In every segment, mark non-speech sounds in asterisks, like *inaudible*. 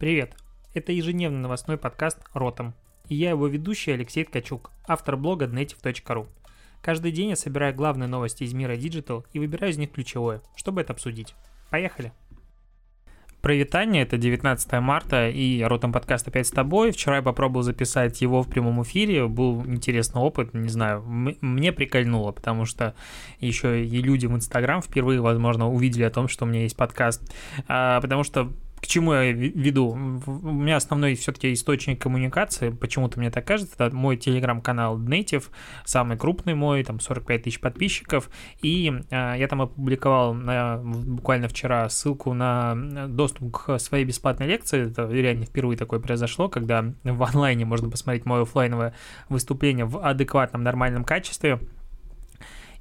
Привет! Это ежедневный новостной подкаст «Ротом». И я его ведущий Алексей Ткачук, автор блога native.ru. Каждый день я собираю главные новости из мира Digital и выбираю из них ключевое, чтобы это обсудить. Поехали! Провитание, это 19 марта, и Ротом подкаст опять с тобой. Вчера я попробовал записать его в прямом эфире, был интересный опыт, не знаю, мне прикольнуло, потому что еще и люди в Инстаграм впервые, возможно, увидели о том, что у меня есть подкаст, а, потому что к чему я веду? У меня основной все-таки источник коммуникации, почему-то мне так кажется, это мой телеграм-канал Native, самый крупный мой, там 45 тысяч подписчиков, и э, я там опубликовал на, буквально вчера ссылку на доступ к своей бесплатной лекции, это реально впервые такое произошло, когда в онлайне можно посмотреть мое офлайновое выступление в адекватном, нормальном качестве,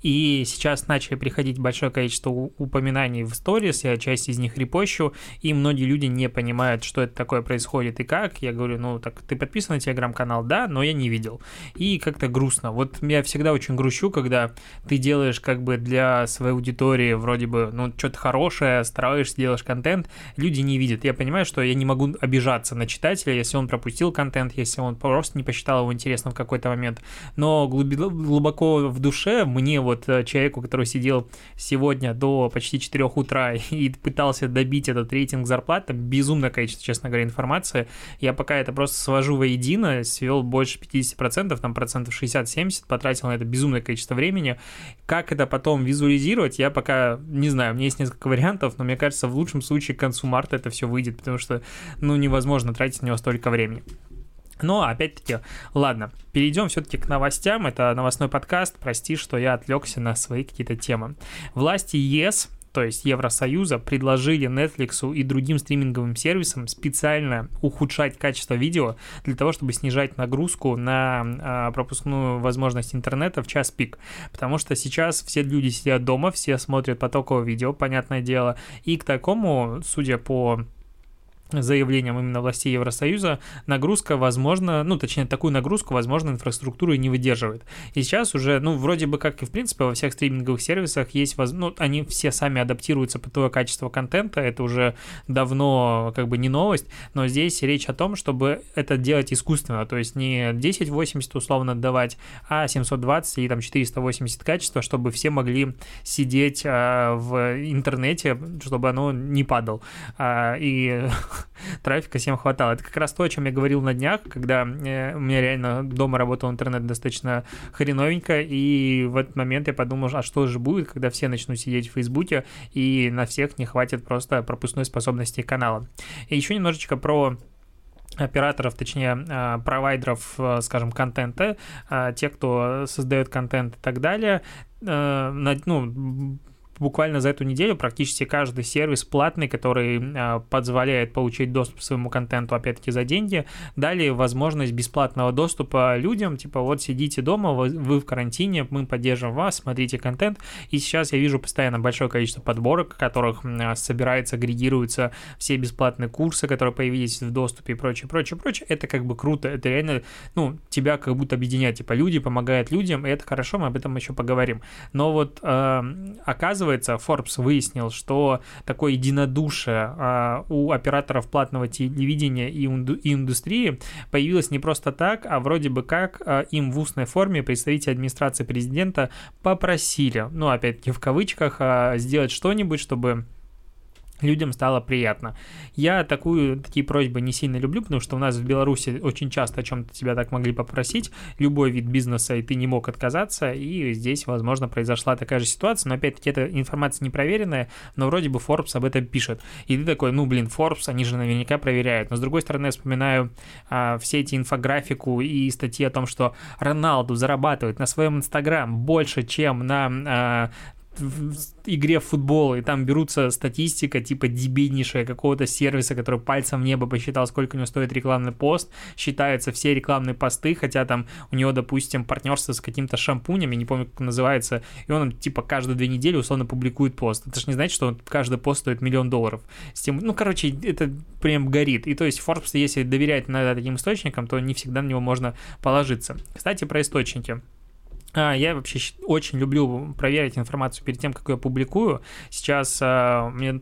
и сейчас начали приходить большое количество упоминаний в сторис, я часть из них репощу, и многие люди не понимают, что это такое происходит и как. Я говорю, ну так ты подписан на телеграм-канал, да, но я не видел. И как-то грустно. Вот я всегда очень грущу, когда ты делаешь как бы для своей аудитории вроде бы, ну, что-то хорошее, стараешься, делаешь контент, люди не видят. Я понимаю, что я не могу обижаться на читателя, если он пропустил контент, если он просто не посчитал его интересным в какой-то момент. Но глубоко в душе мне вот э, человеку, который сидел сегодня до почти 4 утра *laughs* и пытался добить этот рейтинг зарплат, там безумное количество, честно говоря, информации. Я пока это просто свожу воедино, свел больше 50%, там процентов 60-70, потратил на это безумное количество времени. Как это потом визуализировать, я пока не знаю, у меня есть несколько вариантов, но мне кажется, в лучшем случае к концу марта это все выйдет, потому что, ну, невозможно тратить на него столько времени. Но, опять-таки, ладно, перейдем все-таки к новостям. Это новостной подкаст. Прости, что я отвлекся на свои какие-то темы. Власти ЕС то есть Евросоюза, предложили Netflix и другим стриминговым сервисам специально ухудшать качество видео для того, чтобы снижать нагрузку на а, пропускную возможность интернета в час пик. Потому что сейчас все люди сидят дома, все смотрят потоковое видео, понятное дело, и к такому, судя по заявлением именно властей Евросоюза, нагрузка, возможно, ну, точнее, такую нагрузку, возможно, инфраструктура не выдерживает. И сейчас уже, ну, вроде бы как и, в принципе, во всех стриминговых сервисах есть, воз... ну, они все сами адаптируются под то качество контента, это уже давно как бы не новость, но здесь речь о том, чтобы это делать искусственно, то есть не 1080 условно отдавать, а 720 и там 480 качества, чтобы все могли сидеть а, в интернете, чтобы оно не падало. А, и *laughs* *laughs* трафика всем хватало. Это как раз то, о чем я говорил на днях, когда э, у меня реально дома работал интернет достаточно хреновенько, и в этот момент я подумал, а что же будет, когда все начнут сидеть в Фейсбуке, и на всех не хватит просто пропускной способности канала. И еще немножечко про операторов, точнее, э, провайдеров, э, скажем, контента, те, кто создает контент и так далее, ну, буквально за эту неделю практически каждый сервис платный, который э, позволяет получить доступ к своему контенту, опять-таки, за деньги, дали возможность бесплатного доступа людям, типа, вот сидите дома, вы, в карантине, мы поддержим вас, смотрите контент, и сейчас я вижу постоянно большое количество подборок, которых э, собирается, агрегируются все бесплатные курсы, которые появились в доступе и прочее, прочее, прочее, это как бы круто, это реально, ну, тебя как будто объединяет, типа, люди помогают людям, и это хорошо, мы об этом еще поговорим. Но вот э, оказывается, оказывается, Forbes выяснил, что такое единодушие а, у операторов платного телевидения и, и индустрии появилось не просто так, а вроде бы как а, им в устной форме представители администрации президента попросили, ну, опять-таки в кавычках, а, сделать что-нибудь, чтобы людям стало приятно. Я такую, такие просьбы не сильно люблю, потому что у нас в Беларуси очень часто о чем-то тебя так могли попросить, любой вид бизнеса, и ты не мог отказаться, и здесь, возможно, произошла такая же ситуация, но опять-таки эта информация непроверенная, но вроде бы Forbes об этом пишет. И ты такой, ну, блин, Forbes, они же наверняка проверяют. Но, с другой стороны, я вспоминаю а, все эти инфографику и статьи о том, что Роналду зарабатывает на своем Инстаграм больше, чем на а, в игре в футбол, и там берутся статистика типа дебильнейшая какого-то сервиса, который пальцем в небо посчитал, сколько у него стоит рекламный пост, считаются все рекламные посты, хотя там у него, допустим, партнерство с каким-то шампунем, я не помню, как называется, и он типа каждые две недели условно публикует пост. Это же не значит, что каждый пост стоит миллион долларов. С тем, ну, короче, это прям горит. И то есть Forbes, если доверять иногда таким источникам, то не всегда на него можно положиться. Кстати, про источники. А, я вообще очень люблю проверить информацию перед тем, как ее публикую. Сейчас а, мне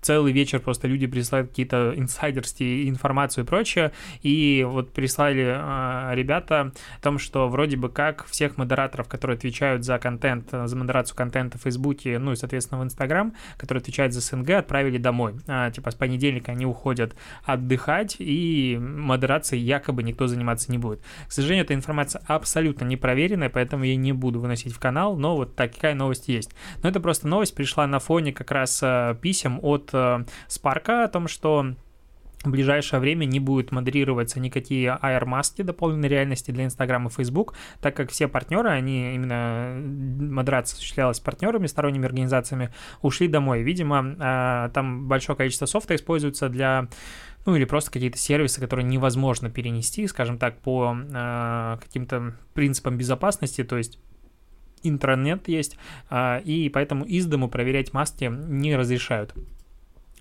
целый вечер просто люди присылают какие-то инсайдерские информацию и прочее, и вот прислали э, ребята о том, что вроде бы как всех модераторов, которые отвечают за контент, за модерацию контента в Фейсбуке, ну и, соответственно, в Инстаграм, которые отвечают за СНГ, отправили домой. А, типа с понедельника они уходят отдыхать, и модерацией якобы никто заниматься не будет. К сожалению, эта информация абсолютно непроверенная, поэтому я не буду выносить в канал, но вот такая новость есть. Но это просто новость пришла на фоне как раз э, писем от от Spark о том, что в ближайшее время не будет модерироваться никакие AR-маски дополненной реальности для Instagram и Facebook, так как все партнеры, они именно модерация осуществлялась партнерами, сторонними организациями, ушли домой. Видимо, а, там большое количество софта используется для ну или просто какие-то сервисы, которые невозможно перенести, скажем так, по э, каким-то принципам безопасности, то есть интернет есть, э, и поэтому из дому проверять маски не разрешают.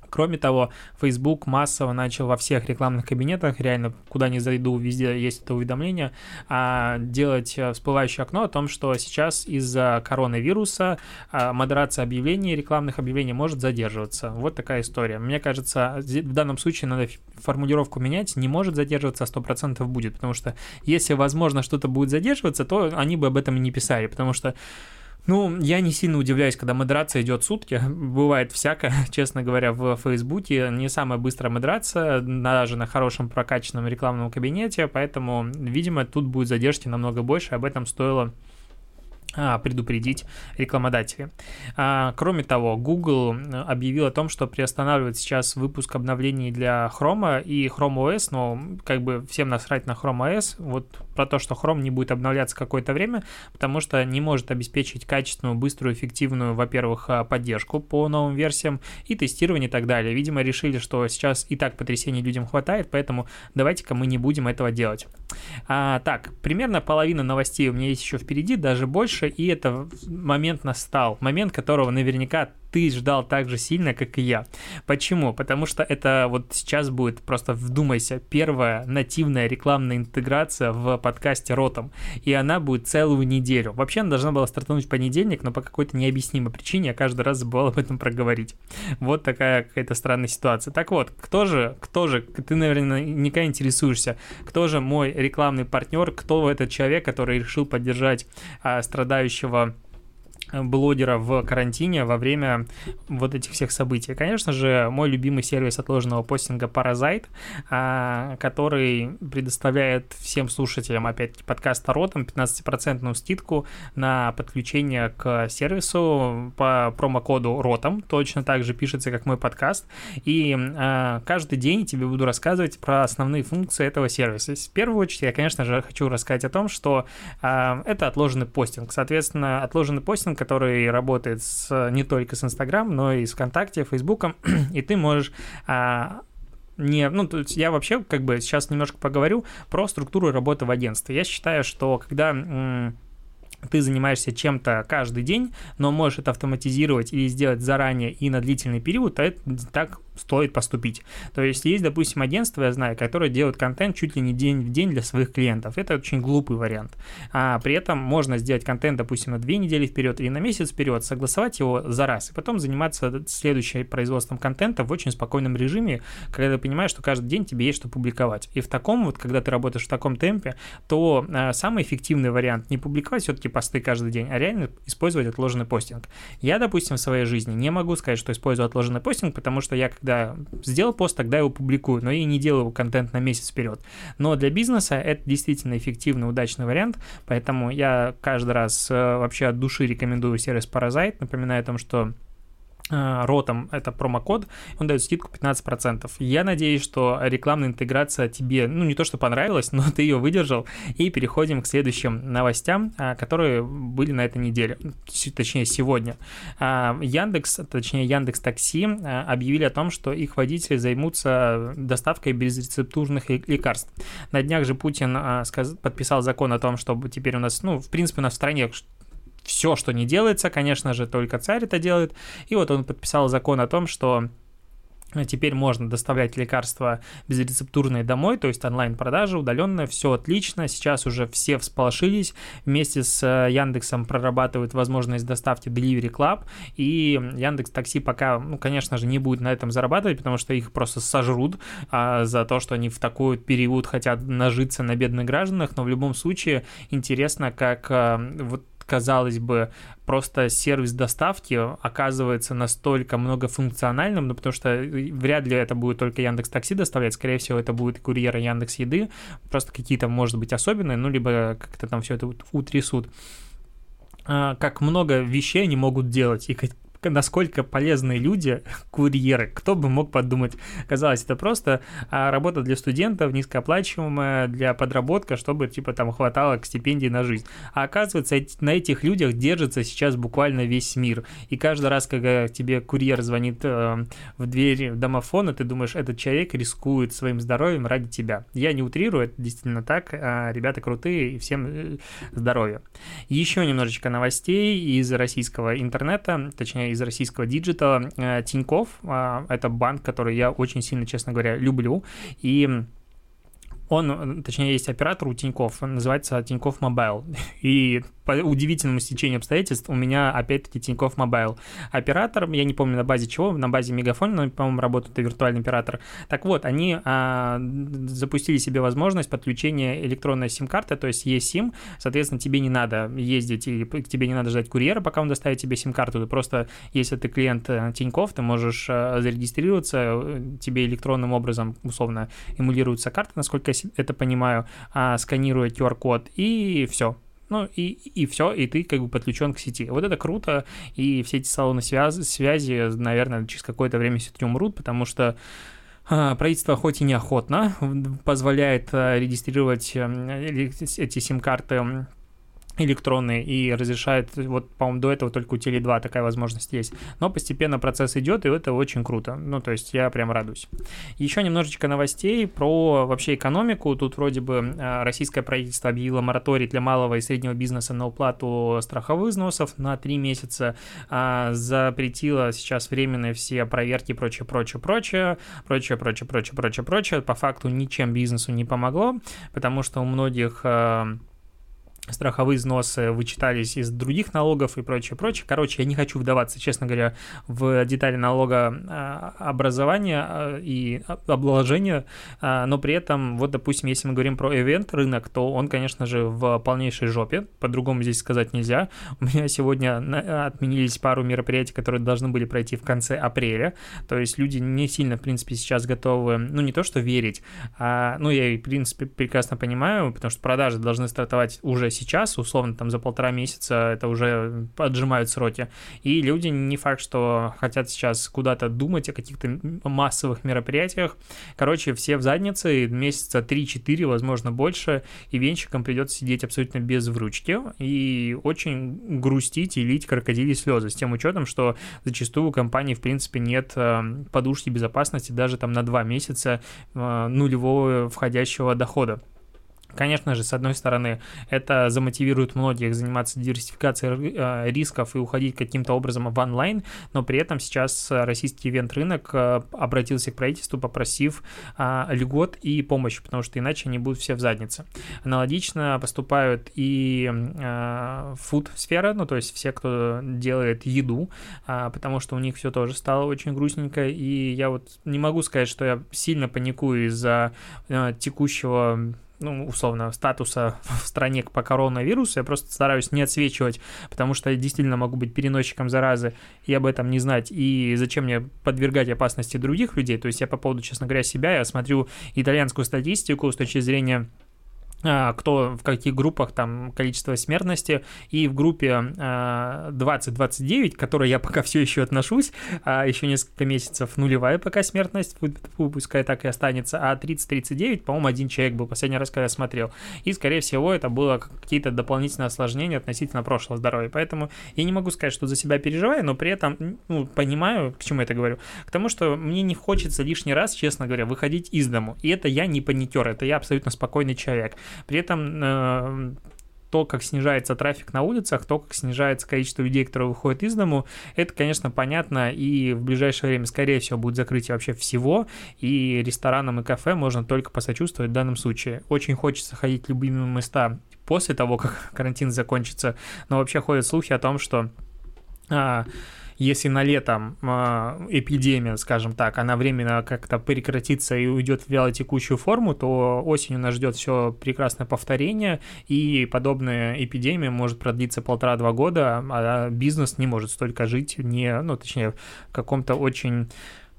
Кроме того, Facebook массово начал во всех рекламных кабинетах, реально, куда ни зайду, везде есть это уведомление, а, делать э, всплывающее окно о том, что сейчас из-за коронавируса а, модерация объявлений, рекламных объявлений может задерживаться. Вот такая история. Мне кажется, в данном случае надо формулировку менять, не может задерживаться, а 100% будет, потому что если, возможно, что-то будет задерживаться, то они бы об этом и не писали, потому что ну, я не сильно удивляюсь, когда модерация идет сутки. *laughs* Бывает всяко, *laughs* честно говоря, в Фейсбуке. Не самая быстрая модерация, даже на хорошем прокачанном рекламном кабинете, поэтому, видимо, тут будет задержки намного больше, об этом стоило предупредить рекламодателей. А, кроме того, Google объявил о том, что приостанавливает сейчас выпуск обновлений для Chrome и Chrome OS, но как бы всем насрать на Chrome OS, вот про то, что Chrome не будет обновляться какое-то время, потому что не может обеспечить качественную, быструю, эффективную, во-первых, а, поддержку по новым версиям и тестирование и так далее. Видимо, решили, что сейчас и так потрясений людям хватает, поэтому давайте-ка мы не будем этого делать. А, так, примерно половина новостей у меня есть еще впереди, даже больше, и это момент настал, момент которого наверняка ты ждал так же сильно, как и я. Почему? Потому что это вот сейчас будет, просто вдумайся, первая нативная рекламная интеграция в подкасте Ротом, и она будет целую неделю. Вообще она должна была стартануть в понедельник, но по какой-то необъяснимой причине я каждый раз забывал об этом проговорить. Вот такая какая-то странная ситуация. Так вот, кто же, кто же, ты, наверное, никогда интересуешься, кто же мой рекламный партнер, кто этот человек, который решил поддержать а, страдающего блогера в карантине во время вот этих всех событий. Конечно же, мой любимый сервис отложенного постинга Parasite, а, который предоставляет всем слушателям, опять-таки, подкаста Ротом 15% скидку на подключение к сервису по промокоду Ротом. Точно так же пишется, как мой подкаст. И а, каждый день тебе буду рассказывать про основные функции этого сервиса. В первую очередь, я, конечно же, хочу рассказать о том, что а, это отложенный постинг. Соответственно, отложенный постинг который работает с, не только с Инстаграм, но и с ВКонтакте, Фейсбуком, *clears throat* и ты можешь а, не, ну, то есть я вообще как бы сейчас немножко поговорю про структуру работы в агентстве. Я считаю, что когда м- ты занимаешься чем-то каждый день, но можешь это автоматизировать или сделать заранее и на длительный период, то это так стоит поступить. То есть есть, допустим, агентство, я знаю, которое делает контент чуть ли не день в день для своих клиентов. Это очень глупый вариант. А при этом можно сделать контент, допустим, на две недели вперед или на месяц вперед, согласовать его за раз, и потом заниматься следующим производством контента в очень спокойном режиме, когда ты понимаешь, что каждый день тебе есть что публиковать. И в таком вот, когда ты работаешь в таком темпе, то а, самый эффективный вариант не публиковать все-таки посты каждый день, а реально использовать отложенный постинг. Я, допустим, в своей жизни не могу сказать, что использую отложенный постинг, потому что я, когда когда сделал пост, тогда его публикую, но я не делаю контент на месяц вперед. Но для бизнеса это действительно эффективный, удачный вариант, поэтому я каждый раз э, вообще от души рекомендую сервис Parasite, напоминаю о том, что ротом это промокод, он дает скидку 15%. Я надеюсь, что рекламная интеграция тебе, ну, не то что понравилась, *laughs* но ты ее выдержал. И переходим к следующим новостям, э, которые были на этой неделе, точнее, сегодня. Э, Яндекс, точнее, Яндекс Такси объявили о том, что их водители займутся доставкой безрецептурных лекарств. На днях же Путин подписал закон о том, чтобы теперь у нас, ну, в принципе, у нас в стране все, что не делается, конечно же, только царь это делает. И вот он подписал закон о том, что Теперь можно доставлять лекарства безрецептурные домой, то есть онлайн-продажа, удаленная, все отлично. Сейчас уже все всполошились. Вместе с э, Яндексом прорабатывают возможность доставки Delivery Club. И Яндекс Такси пока, ну, конечно же, не будет на этом зарабатывать, потому что их просто сожрут а, за то, что они в такой период хотят нажиться на бедных гражданах. Но в любом случае интересно, как а, вот казалось бы, просто сервис доставки оказывается настолько многофункциональным, ну, потому что э, вряд ли это будет только Яндекс Такси доставлять, скорее всего, это будет курьеры Яндекс Еды, просто какие-то, может быть, особенные, ну, либо как-то там все это утрясут. А, как много вещей они могут делать, и насколько полезные люди, *laughs* курьеры, кто бы мог подумать. Казалось, это просто а, работа для студентов, низкооплачиваемая, для подработка, чтобы, типа, там хватало к стипендии на жизнь. А оказывается, на этих людях держится сейчас буквально весь мир. И каждый раз, когда тебе курьер звонит э, в дверь домофона, ты думаешь, этот человек рискует своим здоровьем ради тебя. Я не утрирую, это действительно так. А ребята крутые, и всем э, здоровья. Еще немножечко новостей из российского интернета, точнее, из российского digital а. Э, Тинькофф, а, это банк, который я очень сильно, честно говоря, люблю. И он, точнее, есть оператор у Тинькофф, называется Тинькофф Мобайл. *laughs* И по удивительному стечению обстоятельств у меня опять-таки Тинькофф Мобайл. Оператор, я не помню на базе чего, на базе Мегафон, но, по-моему, работает это виртуальный оператор. Так вот, они а, запустили себе возможность подключения электронной сим-карты, то есть eSIM, соответственно, тебе не надо ездить или тебе не надо ждать курьера, пока он доставит тебе сим-карту, ты просто, если ты клиент э, Тиньков, ты можешь а, зарегистрироваться, э, тебе электронным образом, условно, эмулируется карта, насколько я это понимаю, а, сканируя QR-код, и все, ну и, и все, и ты как бы подключен к сети. Вот это круто, и все эти салоны связи, связи наверное, через какое-то время все-таки умрут, потому что а, правительство хоть и неохотно позволяет а, регистрировать эти сим-карты электронные и разрешает, вот, по-моему, до этого только у Теле2 такая возможность есть. Но постепенно процесс идет, и это очень круто. Ну, то есть я прям радуюсь. Еще немножечко новостей про вообще экономику. Тут вроде бы а, российское правительство объявило мораторий для малого и среднего бизнеса на уплату страховых взносов на 3 месяца. А, запретило сейчас временные все проверки и прочее, прочее, прочее, прочее, прочее, прочее, прочее, прочее. По факту ничем бизнесу не помогло, потому что у многих а, страховые взносы вычитались из других налогов и прочее, прочее. Короче, я не хочу вдаваться, честно говоря, в детали налога образования а, и обложения, а, но при этом, вот, допустим, если мы говорим про ивент рынок, то он, конечно же, в полнейшей жопе, по-другому здесь сказать нельзя. У меня сегодня отменились пару мероприятий, которые должны были пройти в конце апреля, то есть люди не сильно, в принципе, сейчас готовы, ну, не то что верить, а, ну, я, в принципе, прекрасно понимаю, потому что продажи должны стартовать уже сейчас, условно, там за полтора месяца это уже отжимают сроки. И люди не факт, что хотят сейчас куда-то думать о каких-то массовых мероприятиях. Короче, все в заднице, месяца 3-4, возможно, больше, и венчикам придется сидеть абсолютно без вручки и очень грустить и лить крокодили слезы, с тем учетом, что зачастую у компании, в принципе, нет э, подушки безопасности даже там на 2 месяца э, нулевого входящего дохода. Конечно же, с одной стороны, это замотивирует многих заниматься диверсификацией э, рисков и уходить каким-то образом в онлайн, но при этом сейчас российский ивент-рынок э, обратился к правительству, попросив э, льгот и помощи, потому что иначе они будут все в заднице. Аналогично поступают и фуд-сфера, ну то есть все, кто делает еду, потому что у них все тоже стало очень грустненько, и я вот не могу сказать, что я сильно паникую из-за текущего ну, условно, статуса в стране по коронавирусу, я просто стараюсь не отсвечивать, потому что я действительно могу быть переносчиком заразы и об этом не знать, и зачем мне подвергать опасности других людей, то есть я по поводу, честно говоря, себя, я смотрю итальянскую статистику с точки зрения кто в каких группах там количество смертности, и в группе 20-29, а, к которой я *laughs* пока все еще отношусь, а еще несколько месяцев нулевая пока смертность, пускай так и останется, а 30-39, по-моему, один человек был последний раз, когда я смотрел, и, скорее всего, это было какие-то дополнительные осложнения относительно прошлого здоровья, поэтому я не могу сказать, что за себя переживаю, но при этом, ну, понимаю, к чему я это говорю, к тому, что мне не хочется лишний раз, честно говоря, выходить из дому, и это я не паникер, это я абсолютно спокойный человек, при этом э, то, как снижается трафик на улицах, то, как снижается количество людей, которые выходят из дому, это, конечно, понятно, и в ближайшее время, скорее всего, будет закрытие вообще всего, и ресторанам и кафе можно только посочувствовать в данном случае. Очень хочется ходить в любимые места после того, как *laughs* карантин закончится, но вообще ходят слухи о том, что а, если на летом э, эпидемия, скажем так, она временно как-то прекратится и уйдет в вялотекущую форму, то осенью нас ждет все прекрасное повторение, и подобная эпидемия может продлиться полтора-два года, а бизнес не может столько жить, не, ну, точнее, в каком-то очень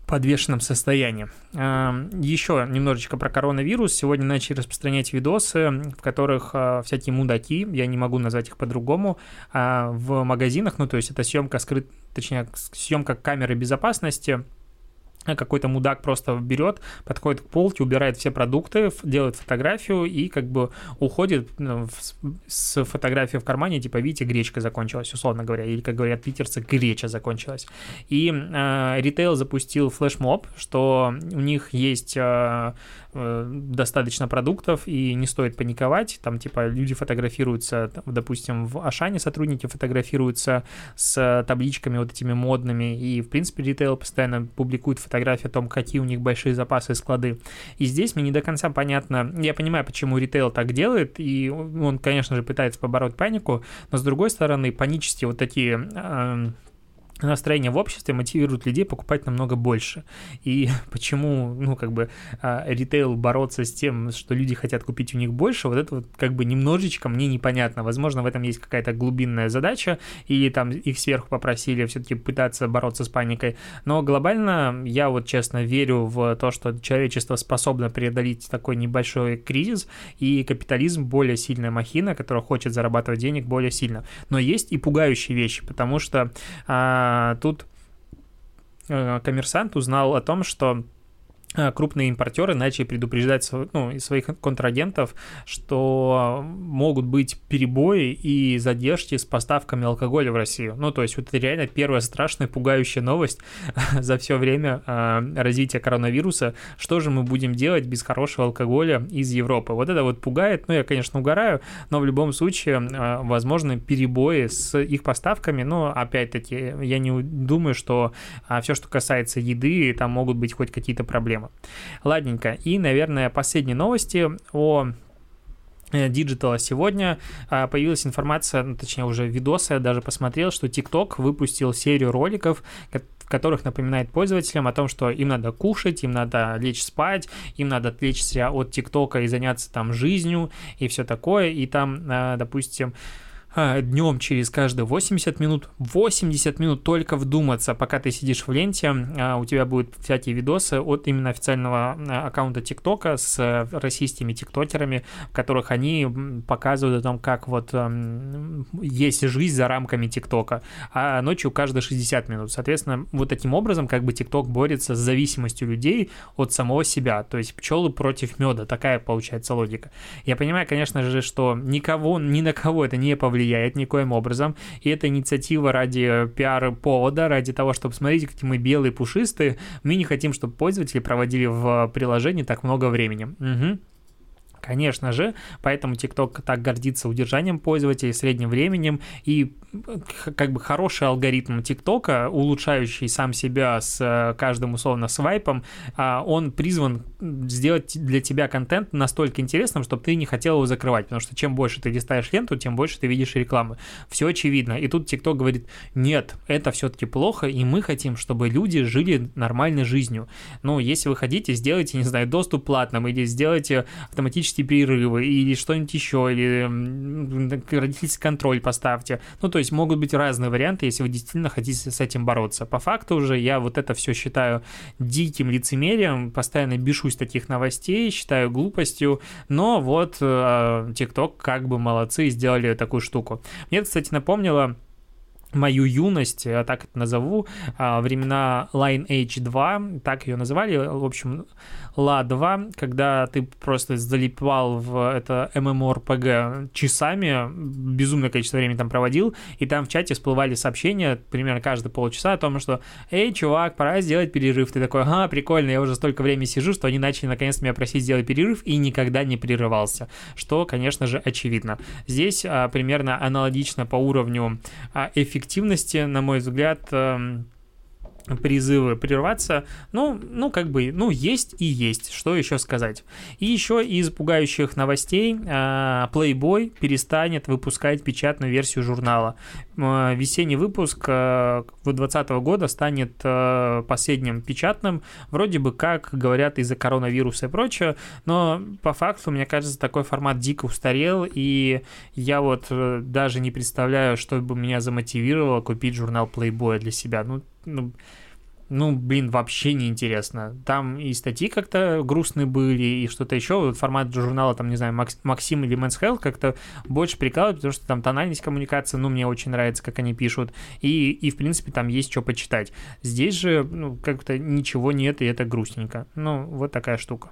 подвешенном состоянии. Еще немножечко про коронавирус. Сегодня начали распространять видосы, в которых а, всякие мудаки, я не могу назвать их по-другому, а, в магазинах, ну то есть это съемка скрыт, точнее съемка камеры безопасности, какой-то мудак просто берет, подходит к полке, убирает все продукты, делает фотографию и как бы уходит ну, с фотографией в кармане, типа, видите, гречка закончилась, условно говоря, или, как говорят питерцы, греча закончилась. И э, ритейл запустил флешмоб, что у них есть э, Э, достаточно продуктов, и не стоит паниковать. Там, типа, люди фотографируются, допустим, в Ашане сотрудники фотографируются с табличками вот этими модными, и, в принципе, ритейл постоянно публикует фотографии о том, какие у них большие запасы и склады. И здесь мне не до конца понятно, я понимаю, почему ритейл так делает, и он, конечно же, пытается побороть панику, но, с другой стороны, панические вот такие э, настроение в обществе мотивирует людей покупать намного больше. И *laughs* почему, ну, как бы, а, ритейл бороться с тем, что люди хотят купить у них больше, вот это вот как бы немножечко мне непонятно. Возможно, в этом есть какая-то глубинная задача, или там их сверху попросили все-таки пытаться бороться с паникой. Но глобально я вот честно верю в то, что человечество способно преодолеть такой небольшой кризис, и капитализм более сильная махина, которая хочет зарабатывать денег более сильно. Но есть и пугающие вещи, потому что а, тут э, коммерсант узнал о том, что а, крупные импортеры начали предупреждать ну, своих контрагентов, что могут быть перебои и задержки с поставками алкоголя в Россию. Ну, то есть вот это реально первая страшная, пугающая новость *laughs* за все время э, развития коронавируса. Что же мы будем делать без хорошего алкоголя из Европы? Вот это вот пугает. Ну, я, конечно, угораю, но в любом случае, э, возможно, перебои с их поставками. Но, опять-таки, я не думаю, что э, все, что касается еды, там могут быть хоть какие-то проблемы проблема. Ладненько. И, наверное, последние новости о э, сегодня а, появилась информация, ну, точнее уже видосы, я даже посмотрел, что TikTok выпустил серию роликов, которых напоминает пользователям о том, что им надо кушать, им надо лечь спать, им надо отвлечься от ТикТока и заняться там жизнью и все такое. И там, а, допустим, днем через каждые 80 минут, 80 минут только вдуматься, пока ты сидишь в ленте, а, у тебя будут всякие видосы от именно официального а, аккаунта ТикТока с российскими тиктокерами, в которых они показывают о том, как вот есть жизнь за рамками ТикТока, а ночью каждые 60 минут. Соответственно, вот таким образом как бы ТикТок борется с зависимостью людей от самого себя, то есть пчелы против меда, такая получается логика. Я понимаю, конечно же, что никого, ни на кого это не повлияет, влияет никоим образом. И эта инициатива ради пиар-повода, ради того, чтобы смотреть, какие мы белые, пушистые, мы не хотим, чтобы пользователи проводили в приложении так много времени. Угу. Конечно же, поэтому TikTok так гордится удержанием пользователей, средним временем и как бы хороший алгоритм ТикТока, улучшающий сам себя с э, каждым условно свайпом, а, он призван сделать для тебя контент настолько интересным, чтобы ты не хотел его закрывать, потому что чем больше ты листаешь ленту, тем больше ты видишь рекламы. Все очевидно. И тут ТикТок говорит, нет, это все-таки плохо, и мы хотим, чтобы люди жили нормальной жизнью. Ну, если вы хотите, сделайте, не знаю, доступ платным, или сделайте автоматические перерывы, или что-нибудь еще, или родительский контроль поставьте. Ну, то есть могут быть разные варианты, если вы действительно хотите с этим бороться. По факту уже я вот это все считаю диким лицемерием, постоянно бешусь таких новостей, считаю глупостью, но вот э, TikTok как бы молодцы сделали такую штуку. Мне, кстати, напомнило мою юность, так это назову, а, времена Lineage 2, так ее называли, в общем, La 2, когда ты просто залипал в это MMORPG часами, безумное количество времени там проводил, и там в чате всплывали сообщения, примерно каждые полчаса, о том, что «Эй, чувак, пора сделать перерыв». Ты такой «Ага, прикольно, я уже столько времени сижу, что они начали наконец меня просить сделать перерыв, и никогда не прерывался», что, конечно же, очевидно. Здесь а, примерно аналогично по уровню а, эффективности, на мой взгляд, а, призывы прерваться, ну, ну, как бы, ну, есть и есть, что еще сказать. И еще из пугающих новостей а, Playboy перестанет выпускать печатную версию журнала. А, весенний выпуск 2020 а, года станет последним печатным, вроде бы как говорят из-за коронавируса и прочее, но по факту, мне кажется, такой формат дико устарел, и я вот э, даже не представляю, что бы меня замотивировало купить журнал Playboy для себя. Ну, ну, ну, блин, вообще неинтересно. Там и статьи как-то грустные были, и что-то еще. Вот формат журнала, там, не знаю, Максим или Men's Health как-то больше прикалывает, потому что там тональность коммуникации, ну, мне очень нравится, как они пишут. И, и в принципе, там есть что почитать. Здесь же, ну, как-то ничего нет, и это грустненько. Ну, вот такая штука.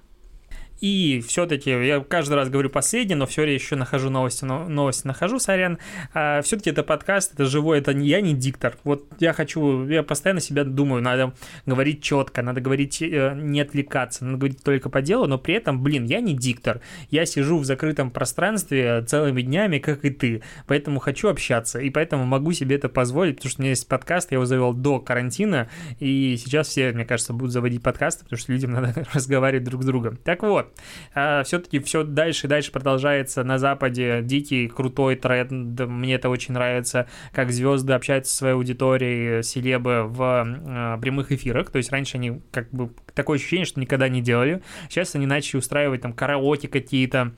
И все-таки, я каждый раз говорю последний, но все еще нахожу новости, но, новости нахожу, сорян. А, все-таки это подкаст, это живой, это не я не диктор. Вот я хочу, я постоянно себя думаю, надо говорить четко, надо говорить, э, не отвлекаться, надо говорить только по делу, но при этом, блин, я не диктор. Я сижу в закрытом пространстве целыми днями, как и ты. Поэтому хочу общаться, и поэтому могу себе это позволить, потому что у меня есть подкаст, я его завел до карантина, и сейчас все, мне кажется, будут заводить подкасты, потому что людям надо *laughs* разговаривать друг с другом. Так вот, а, все-таки все дальше и дальше продолжается на Западе дикий, крутой тренд. Мне это очень нравится, как звезды общаются со своей аудиторией, селебы в а, прямых эфирах. То есть раньше они как бы такое ощущение, что никогда не делали. Сейчас они начали устраивать там караоке какие-то,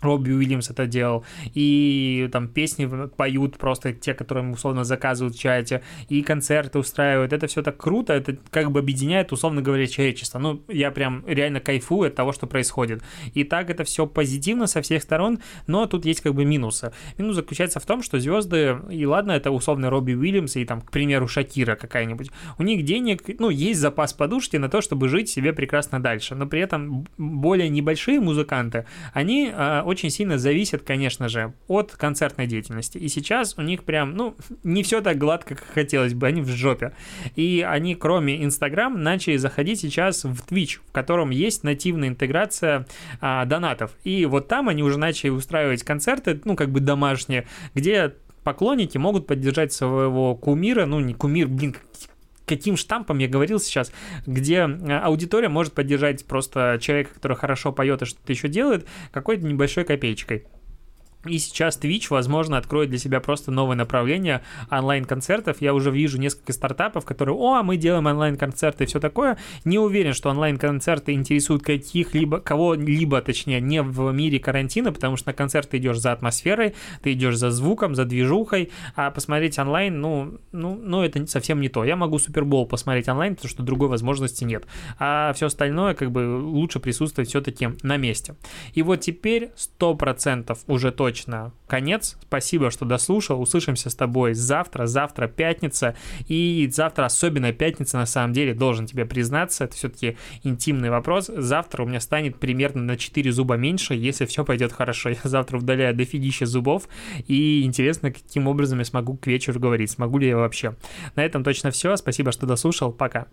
Робби Уильямс это делал, и там песни поют просто те, которые условно заказывают в чате, и концерты устраивают. Это все так круто, это как бы объединяет, условно говоря, человечество. Ну, я прям реально кайфую от того, что происходит. И так это все позитивно со всех сторон, но тут есть как бы минусы. Минус заключается в том, что звезды, и ладно, это условно Робби Уильямс и там, к примеру, Шакира какая-нибудь, у них денег, ну, есть запас подушки на то, чтобы жить себе прекрасно дальше, но при этом более небольшие музыканты, они а, очень сильно зависят, конечно же, от концертной деятельности. И сейчас у них прям, ну, не все так гладко, как хотелось бы, они в жопе. И они, кроме Инстаграм, начали заходить сейчас в Twitch, в котором есть нативная интеграция а, донатов. И вот там они уже начали устраивать концерты, ну, как бы домашние, где поклонники могут поддержать своего кумира, ну, не кумир, блин, каким штампом я говорил сейчас, где э, аудитория может поддержать просто человека, который хорошо поет и что-то еще делает, какой-то небольшой копеечкой. И сейчас Twitch, возможно, откроет для себя просто новое направление онлайн-концертов. Я уже вижу несколько стартапов, которые, о, мы делаем онлайн-концерты и все такое. Не уверен, что онлайн-концерты интересуют каких-либо, кого-либо, точнее, не в мире карантина, потому что на концерт ты идешь за атмосферой, ты идешь за звуком, за движухой, а посмотреть онлайн, ну, ну, ну это совсем не то. Я могу Супербол посмотреть онлайн, потому что другой возможности нет. А все остальное, как бы, лучше присутствовать все-таки на месте. И вот теперь 100% уже точно точно конец. Спасибо, что дослушал. Услышимся с тобой завтра. Завтра пятница. И завтра особенная пятница, на самом деле, должен тебе признаться. Это все-таки интимный вопрос. Завтра у меня станет примерно на 4 зуба меньше, если все пойдет хорошо. Я завтра удаляю дофигища зубов. И интересно, каким образом я смогу к вечеру говорить. Смогу ли я вообще. На этом точно все. Спасибо, что дослушал. Пока.